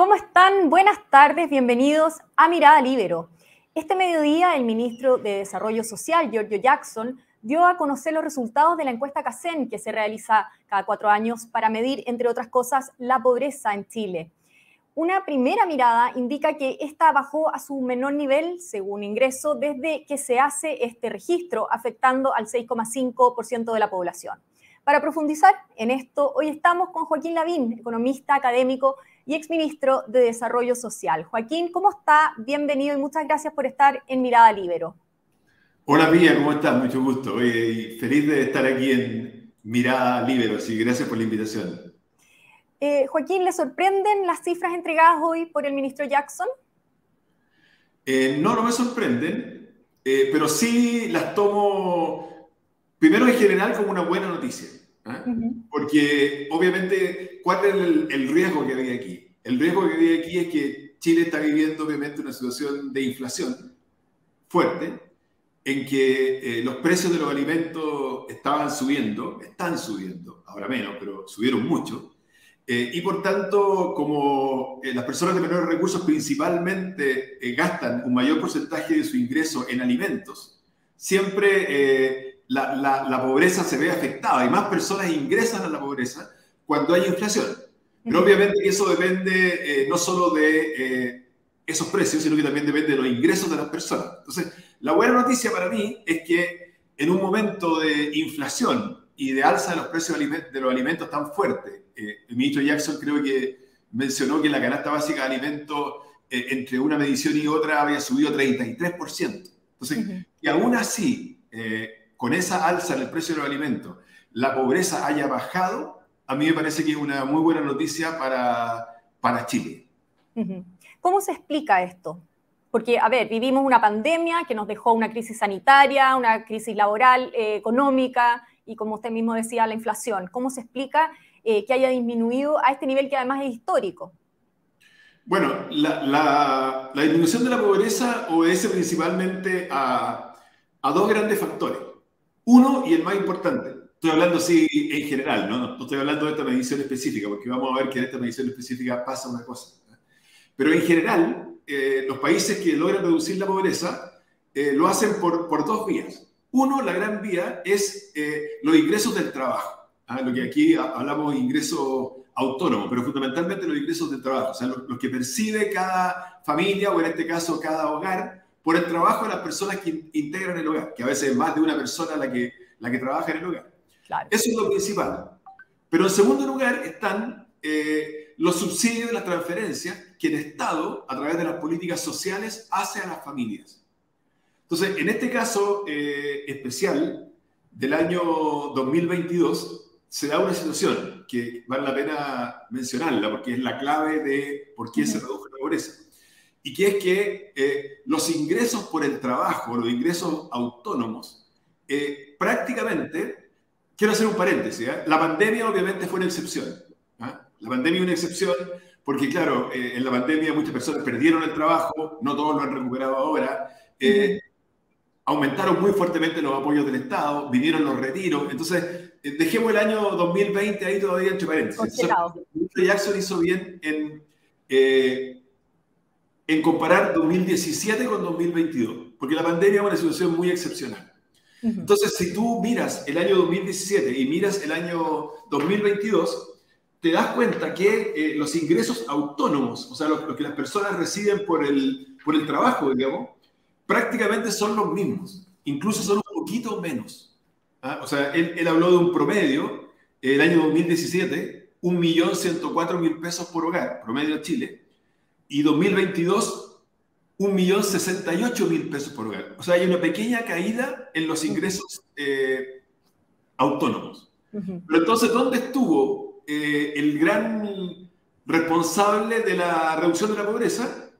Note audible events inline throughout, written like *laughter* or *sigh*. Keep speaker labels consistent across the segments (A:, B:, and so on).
A: ¿Cómo están? Buenas tardes, bienvenidos a Mirada Libero. Este mediodía, el ministro de Desarrollo Social, Giorgio Jackson, dio a conocer los resultados de la encuesta CACEN, que se realiza cada cuatro años para medir, entre otras cosas, la pobreza en Chile. Una primera mirada indica que esta bajó a su menor nivel, según ingreso, desde que se hace este registro, afectando al 6,5% de la población. Para profundizar en esto, hoy estamos con Joaquín Lavín, economista académico y exministro de Desarrollo Social. Joaquín, ¿cómo está? Bienvenido y muchas gracias por estar en Mirada Libero.
B: Hola Mía, ¿cómo estás? Mucho gusto. feliz de estar aquí en Mirada Libero, sí, gracias por la invitación.
A: Eh, Joaquín, ¿le sorprenden las cifras entregadas hoy por el ministro Jackson?
B: Eh, no, no me sorprenden, eh, pero sí las tomo, primero en general, como una buena noticia. ¿Ah? Porque obviamente, ¿cuál es el, riesgo que había aquí? El riesgo que había aquí es que Chile está viviendo obviamente una situación de inflación fuerte, en que eh, los precios de los alimentos estaban subiendo, están subiendo, ahora menos, pero subieron mucho. Eh, y por tanto, como eh, las personas de menores recursos principalmente gastan un mayor porcentaje de su ingreso en alimentos, siempre la, pobreza se ve afectada y más personas ingresan a la pobreza cuando hay inflación. Pero obviamente eso depende eh, no solo de eh, esos precios, sino que también depende de los ingresos de las personas. Entonces, la buena noticia para mí es que en un momento de inflación y de alza de los precios de los alimentos tan fuerte, eh, el ministro Jackson creo que mencionó que la canasta básica de alimentos entre una medición y otra había subido 33%. Entonces, y aún así, con esa alza en el precio de los alimentos, la pobreza haya bajado, a mí me parece que es una muy buena noticia para, para Chile.
A: ¿Cómo se explica esto? Porque, a ver, vivimos una pandemia que nos dejó una crisis sanitaria, una crisis laboral, eh, económica y, como usted mismo decía, la inflación. ¿Cómo se explica eh, que haya disminuido a este nivel que además es histórico?
B: Bueno, la, la, la disminución de la pobreza obedece principalmente a, a dos grandes factores. Uno, y el más importante, estoy hablando así en general, ¿no? no estoy hablando de esta medición específica, porque vamos a ver que en esta medición específica pasa una cosa. Pero en general, eh, los países que logran reducir la pobreza eh, lo hacen por, por, dos vías. Uno, la gran vía, es eh, los ingresos del trabajo. ¿ah? Lo que aquí hablamos de ingreso autónomo, pero fundamentalmente los ingresos del trabajo, o sea, los, que percibe cada familia o en este caso cada hogar por el trabajo de las personas que integran el hogar, que a veces es más de una persona la que, la que trabaja en el hogar. Eso es lo principal. Pero en segundo lugar están eh, los subsidios y las transferencias que el Estado, a través de las políticas sociales, hace a las familias. Entonces, en este caso eh, especial del año 2022, se da una situación que vale la pena mencionarla porque es la clave de por qué se redujo la pobreza y que es que eh, los ingresos por el trabajo, los ingresos autónomos, eh, prácticamente, quiero hacer un paréntesis, ¿eh? la pandemia obviamente fue una excepción. ¿ah? La pandemia una excepción porque, claro, en la pandemia muchas personas perdieron el trabajo, no todos lo han recuperado ahora, aumentaron muy fuertemente los apoyos del Estado, vinieron los retiros, entonces dejemos el año 2020 ahí todavía entre paréntesis. Jackson hizo bien en en comparar 2017 con 2022, porque la pandemia es una situación muy excepcional. Entonces, si tú miras el año 2017 y miras el año 2022, te das cuenta que eh, los ingresos autónomos, o sea, lo, que las personas reciben por el, por el trabajo, digamos, prácticamente son los mismos, incluso son un poquito menos. ¿ah? O sea, él, él, habló de un promedio, el año 2017, 1.104.000 pesos por hogar, promedio en Chile, y 2022, 1.068.000 pesos por hogar. O sea, hay una pequeña caída en los ingresos eh, autónomos. Pero entonces, ¿dónde estuvo eh, el gran responsable de la reducción de la pobreza?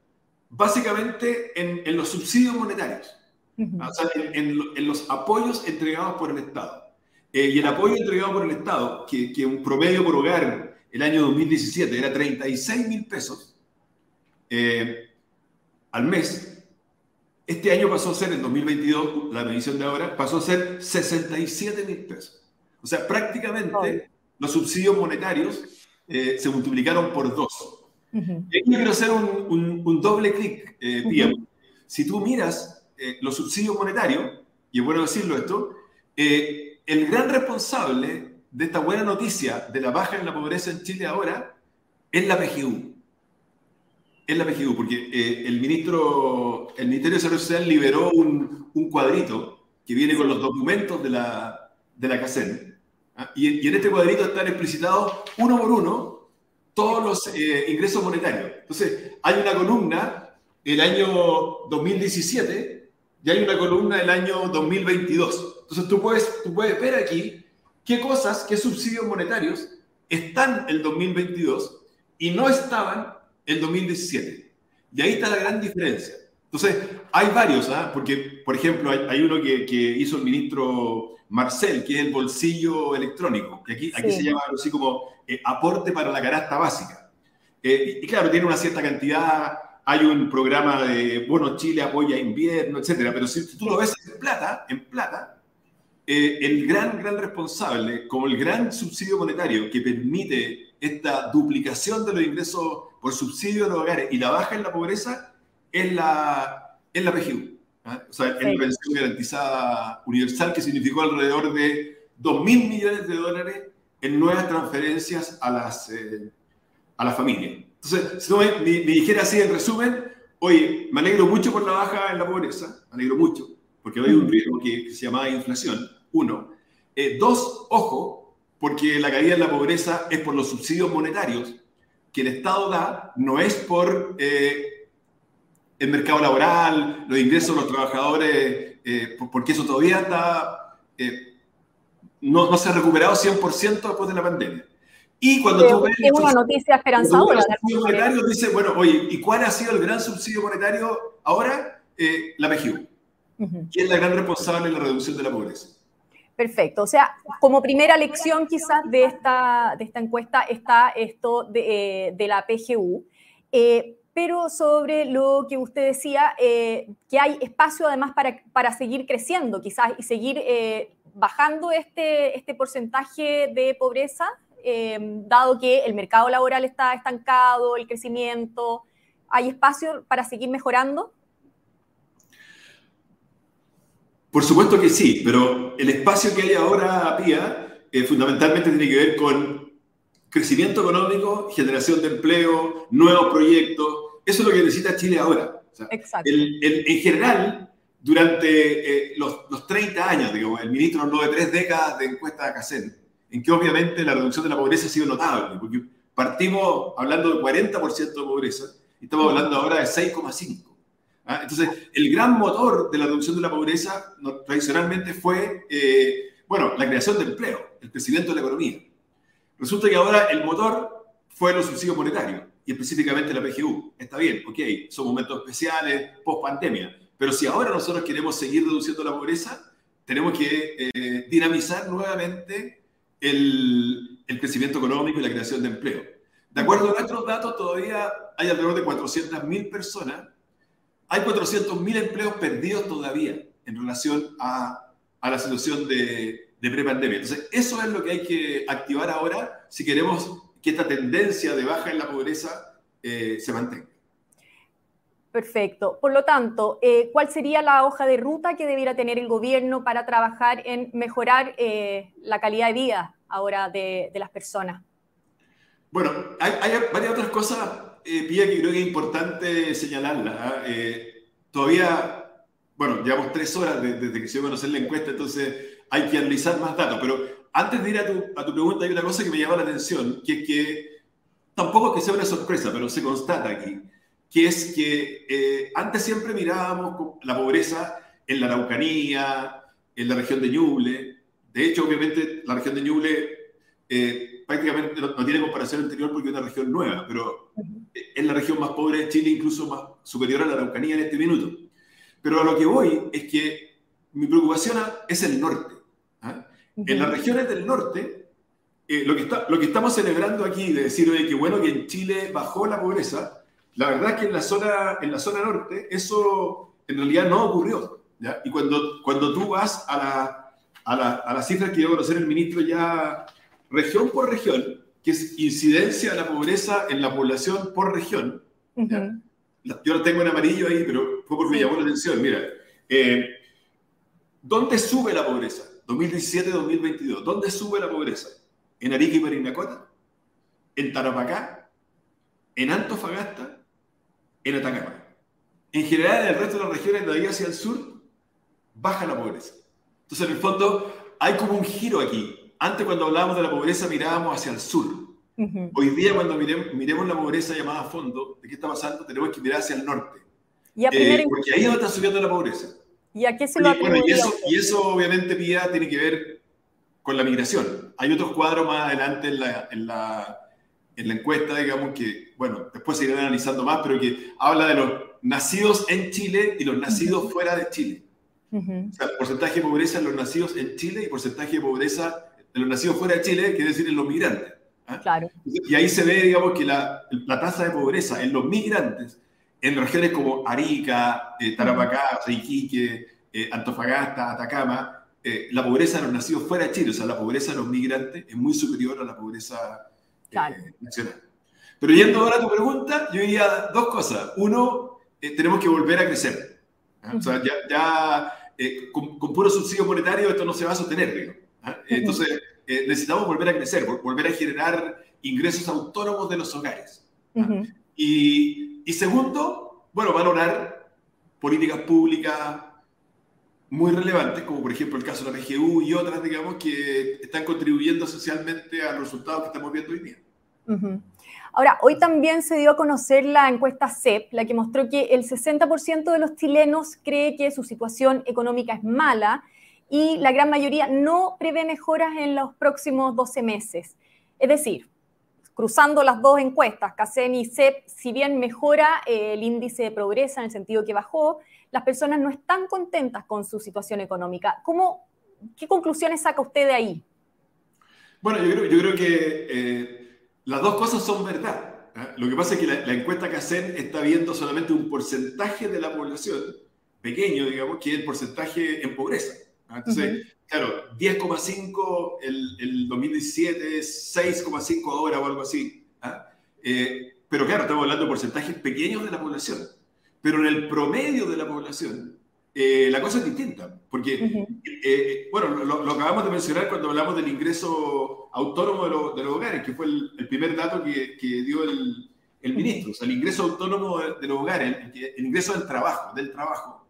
B: Básicamente en, los subsidios monetarios, o sea, en, los apoyos entregados por el Estado. Eh, y el apoyo entregado por el Estado, que, que un promedio por hogar el año 2017 era 36 mil pesos, eh, al mes. Este año pasó a ser, en 2022, la medición de ahora, pasó a ser 67 mil pesos. O sea, prácticamente los subsidios monetarios eh, se multiplicaron por dos. Y quiero hacer un, doble clic, eh, Si tú miras eh, los subsidios monetarios, y es bueno decirlo esto, eh, el gran responsable de esta buena noticia de la baja en la pobreza en Chile ahora es la PGU. Es la PGU, porque eh, el, ministro, el Ministerio de Salud Social liberó un, un, cuadrito que viene con los documentos de la, de la CACEN. ¿ah? Y, y, en este cuadrito están explicitados uno por uno todos los eh, ingresos monetarios. Entonces, hay una columna el año 2017 y hay una columna del año 2022. Entonces, tú puedes, tú puedes ver aquí qué cosas, qué subsidios monetarios están el 2022 y no estaban el 2017. Y ahí está la gran diferencia. Entonces, hay varios, ¿ah? porque, por ejemplo, hay, uno que, que, hizo el ministro Marcel, que es el bolsillo electrónico, que aquí, aquí se llama algo así como eh, aporte para la canasta básica. Eh, y, claro, tiene una cierta cantidad, hay un programa de, bueno, Chile apoya invierno, etcétera, pero si tú lo ves en plata, en plata, eh, el gran, gran responsable, como el gran subsidio monetario que permite esta duplicación de los ingresos por subsidio de los hogares y la baja en la pobreza, es la, es la PGU. ¿ah? O sea, es la pensión garantizada universal, que significó alrededor de 2 mil millones de dólares en nuevas transferencias a las, eh, a la familia. Entonces, si no me, dijera así en resumen, oye, me alegro mucho por la baja en la pobreza, me alegro mucho, porque hay un riesgo que, se llama inflación, uno. Eh, dos, ojo, porque la caída en la pobreza es por los subsidios monetarios que el Estado da, no es por eh, el mercado laboral, los ingresos de los trabajadores, porque eso todavía está no, se ha recuperado 100% después de la pandemia. Y cuando tú ves...
A: Es una noticia esperanzadora.
B: El monetario dice, bueno, oye, ¿y cuál ha sido el gran subsidio monetario ahora? Eh, la PGU. ¿Quién es la gran responsable en la reducción de la pobreza?
A: Perfecto. O sea, como primera lección quizás de esta, de esta encuesta está esto de, eh, de la PGU. Eh, pero sobre lo que usted decía, que hay espacio además para, para seguir creciendo quizás y seguir bajando este, este porcentaje de pobreza, dado que el mercado laboral está estancado, el crecimiento, ¿hay espacio para seguir mejorando?
B: Por supuesto que sí, pero el espacio que hay ahora, Pía, eh, fundamentalmente tiene que ver con crecimiento económico, generación de empleo, nuevos proyectos. Eso es lo que necesita Chile ahora. Exacto. en general, durante eh, los, los, 30 años, digo, el ministro habló de tres décadas de encuesta de CACEN, en que obviamente la reducción de la pobreza ha sido notable, porque partimos hablando de 40% de pobreza y estamos hablando ahora de 6,5%. ¿Ah? Entonces, el gran motor de la reducción de la pobreza tradicionalmente fue, eh, bueno, la creación de empleo, el crecimiento de la economía. Resulta que ahora el motor fue los subsidios monetarios y específicamente la PGU. Está bien, ok, son momentos especiales, post pandemia, pero si ahora nosotros queremos seguir reduciendo la pobreza, tenemos que eh, dinamizar nuevamente el, el, crecimiento económico y la creación de empleo. De acuerdo a nuestros datos, todavía hay alrededor de 400.000 personas. Hay 400.000 empleos perdidos todavía en relación a, a la situación de, de prepandemia. Entonces, eso es lo que hay que activar ahora si queremos que esta tendencia de baja en la pobreza eh, se mantenga.
A: Perfecto. Por lo tanto, eh, ¿cuál sería la hoja de ruta que debiera tener el gobierno para trabajar en mejorar eh, la calidad de vida ahora de, las personas?
B: Bueno, hay, varias otras cosas, eh, que creo que es importante señalarlas. ¿ah? todavía, bueno, llevamos tres horas desde que se dio a conocer la encuesta, entonces hay que analizar más datos. Pero antes de ir a tu, a tu pregunta, hay una cosa que me llama la atención, que es que tampoco es que sea una sorpresa, pero se constata aquí que es que eh, antes siempre mirábamos la pobreza en la Araucanía, en la región de Ñuble. De hecho, obviamente, la región de Ñuble eh, prácticamente no, tiene comparación anterior porque es una región nueva, pero es la región más pobre de Chile, incluso más superior a la Araucanía en este minuto. Pero a lo que voy es que mi preocupación es el norte. ¿ah? En las regiones del norte, eh, lo, que está, lo que estamos celebrando aquí, de decir, oye, qué bueno que en Chile bajó la pobreza, la verdad es que en la zona, en la zona norte eso en realidad no ocurrió. ¿ya? Y cuando, cuando tú vas a la, a, la, a cifras que dio a conocer el ministro ya región por región, que es incidencia de la pobreza en la población por región. Yo lo tengo en amarillo ahí, pero fue porque me llamó la atención. Mira, eh, ¿dónde sube la pobreza? 2017-2022. ¿Dónde sube la pobreza? ¿En Arica y Parinacota? ¿En Tarapacá? ¿En Antofagasta? ¿En Atacama? En general, en el resto de las regiones de ahí hacia el sur, baja la pobreza. Entonces, en el fondo, hay como un giro aquí. Antes, cuando hablábamos de la pobreza, mirábamos hacia el sur. Hoy día, cuando miremos, la pobreza llamada a fondo, ¿de qué está pasando? Tenemos que mirar hacia el norte. Y eh, porque ahí es donde está subiendo la pobreza.
A: ¿Y a qué se lo
B: bueno, y, eso, y eso, obviamente, Pía, tiene que ver con la migración. Hay otros cuadros más adelante en la, en la, en la encuesta, digamos, que, bueno, después se irán analizando más, pero que habla de los nacidos en Chile y los nacidos fuera de Chile. O sea, porcentaje de pobreza en los nacidos en Chile y porcentaje de pobreza en los nacidos fuera de Chile, quiere decir en los migrantes.
A: ¿ah? Claro.
B: Y ahí se ve, digamos, que la, la, tasa de pobreza en los migrantes, en regiones como Arica, eh, Tarapacá, Iquique, eh, Antofagasta, Atacama, eh, la pobreza de los nacidos fuera de Chile, o sea, la pobreza de los migrantes es muy superior a la pobreza nacional. Pero yendo ahora a tu pregunta, yo diría dos cosas. Uno, tenemos que volver a crecer. ¿ah? O sea, ya, ya con, con, puro subsidio monetario esto no se va a sostener, digo. ¿Ah? Entonces, eh, necesitamos volver a crecer, volver a generar ingresos autónomos de los hogares. ¿ah? y, y, segundo, bueno, valorar políticas públicas muy relevantes, como por ejemplo el caso de la PGU y otras, digamos, que están contribuyendo socialmente a los resultados que estamos viendo hoy día.
A: Ahora, hoy también se dio a conocer la encuesta CEP, la que mostró que el 60% de los chilenos cree que su situación económica es mala y la gran mayoría no prevé mejoras en los próximos 12 meses. Es decir, cruzando las dos encuestas, CACEN y CEP, si bien mejora eh, el índice de progresa en el sentido que bajó, las personas no están contentas con su situación económica. ¿Cómo, ¿Qué conclusiones saca usted de ahí?
B: Bueno, yo creo, que eh, las dos cosas son verdad. ¿eh? Lo que pasa es que la, la encuesta CACEN está viendo solamente un porcentaje de la población, pequeño, digamos, que es el porcentaje en pobreza. ¿Ah? Entonces, claro, 10,5 el, el 2017, 6,5 ahora o algo así. ¿ah? Eh, pero claro, estamos hablando de porcentajes pequeños de la población. Pero en el promedio de la población, eh, la cosa es distinta. Porque, eh, bueno, lo, acabamos de mencionar cuando hablamos del ingreso autónomo de, los hogares, que fue el, primer dato que, que dio el, el, ministro. O sea, el ingreso autónomo de, los hogares, el, el ingreso del trabajo, del trabajo,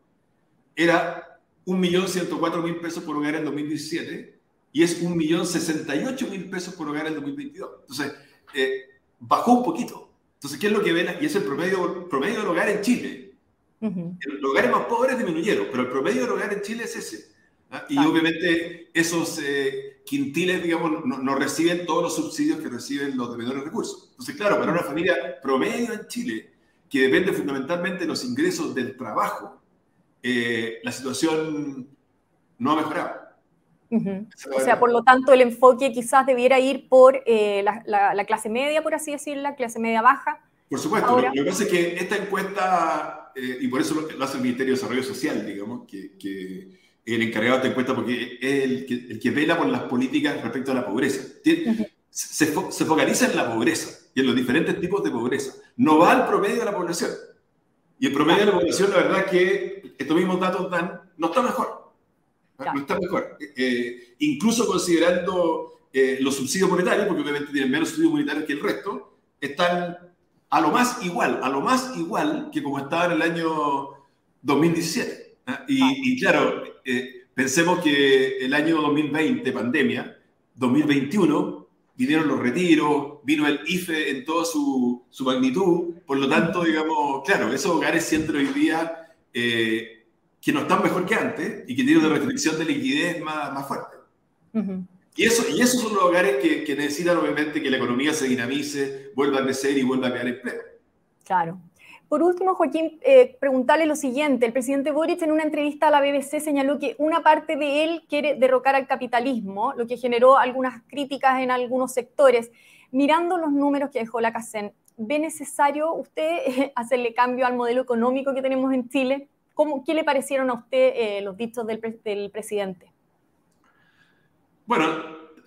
B: era 1.104.000 pesos por hogar en 2017 y es 1.068.000 pesos por hogar en 2022. Entonces, eh, bajó un poquito. Entonces, ¿qué es lo que ven? Y es el promedio, promedio del hogar en Chile. Los hogares más pobres disminuyeron, pero el promedio del hogar en Chile es ese. ¿ah? Y obviamente esos eh, quintiles, digamos, no, reciben todos los subsidios que reciben los de menores recursos. Entonces, claro, para una familia promedio en Chile, que depende fundamentalmente de los ingresos del trabajo, eh, la situación no ha mejorado.
A: O sea, por lo tanto, el enfoque quizás debiera ir por eh, la, clase media, por así decirlo, la clase media baja.
B: Por supuesto, lo, que pasa es que esta encuesta, eh, y por eso lo, hace el Ministerio de Desarrollo Social, digamos, que, que el encargado de esta encuesta, porque es el que, el que, vela por las políticas respecto a la pobreza. se, se focaliza en la pobreza y en los diferentes tipos de pobreza. No va al promedio de la población. Y el promedio de la población, la verdad que estos mismos datos dan, no está mejor. No está mejor. Eh, eh, incluso considerando eh, los subsidios monetarios, porque obviamente tienen menos subsidios monetarios que el resto, están a lo más igual, a lo más igual que como estaban en el año 2017. ¿ah? Y, y, claro, pensemos que el año 2020, pandemia, 2021, vinieron los retiros, vino el IFE en toda su, su magnitud, por lo tanto, digamos, claro, esos hogares sienten hoy día eh, que no están mejor que antes y que tienen una restricción de liquidez más, más fuerte. y, eso, y esos son los hogares que, que, necesitan obviamente que la economía se dinamice, vuelva a crecer y vuelva a crear empleo.
A: Claro. Por último, Joaquín, eh, preguntarle lo siguiente. El presidente Boric en una entrevista a la BBC señaló que una parte de él quiere derrocar al capitalismo, lo que generó algunas críticas en algunos sectores. Mirando los números que dejó la CACEN, ¿ve necesario usted *laughs* hacerle cambio al modelo económico que tenemos en Chile? ¿Cómo, ¿Qué le parecieron a usted eh, los dichos del, del presidente?
B: Bueno,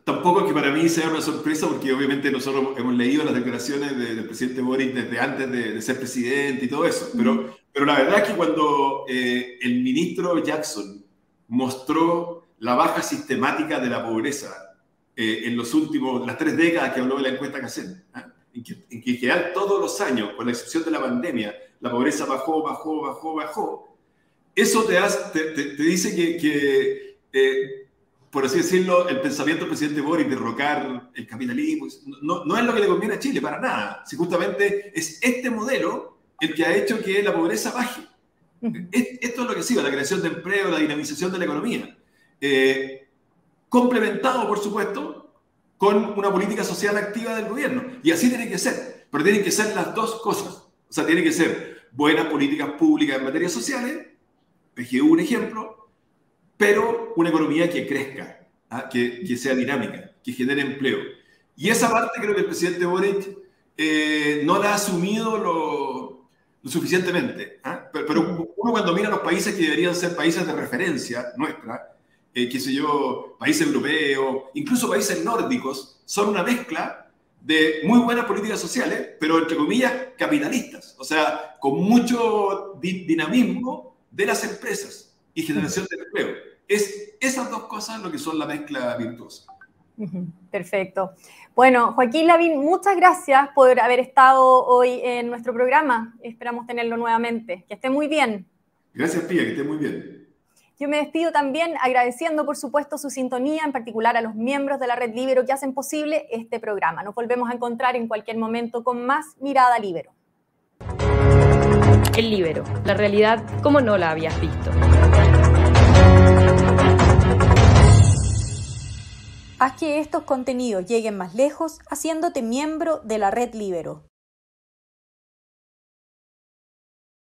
B: tampoco es que para mí sea una sorpresa, porque obviamente nosotros hemos leído las declaraciones del presidente Boric desde antes de, ser presidente y todo eso, pero, pero la verdad es que cuando eh, el ministro Jackson mostró la baja sistemática de la pobreza eh, en los últimos, las tres décadas que habló de la encuesta CACEN, ¿eh? En, que, en que general todos los años, con la excepción de la pandemia, la pobreza bajó, bajó, bajó, bajó, eso te, hace, te, dice que, que eh, por así decirlo, el pensamiento del presidente Boris de derrocar el capitalismo no, no, es lo que le conviene a Chile, para nada. Si justamente es este modelo el que ha hecho que la pobreza baje. Esto es lo que sigue, la creación de empleo, la dinamización de la economía. Eh, complementado, por supuesto, con una política social activa del gobierno. Y así tiene que ser. Pero tienen que ser las dos cosas. O sea, tiene que ser buenas políticas públicas en materia sociales, PGU un ejemplo, pero una economía que crezca, ¿ah? que, que, sea dinámica, que genere empleo. Y esa parte creo que el presidente Boric eh, no la ha asumido lo, lo suficientemente. ¿ah? Pero, uno cuando mira los países que deberían ser países de referencia nuestra, eh, qué sé yo, países europeos, incluso países nórdicos, son una mezcla de muy buenas políticas sociales, pero entre comillas capitalistas, o sea, con mucho dinamismo de las empresas y generación de empleo. Es esas dos cosas lo que son la mezcla virtuosa.
A: Perfecto. Bueno, Joaquín Lavín, muchas gracias por haber estado hoy en nuestro programa. Esperamos tenerlo nuevamente. Que esté muy bien.
B: Gracias, Pía, que esté muy bien.
A: Yo me despido también agradeciendo, por supuesto, su sintonía, en particular a los miembros de la Red Libero que hacen posible este programa. Nos volvemos a encontrar en cualquier momento con más Mirada Libero.
C: El Libero, la realidad como no la habías visto.
A: Haz que estos contenidos lleguen más lejos haciéndote miembro de la red Libero.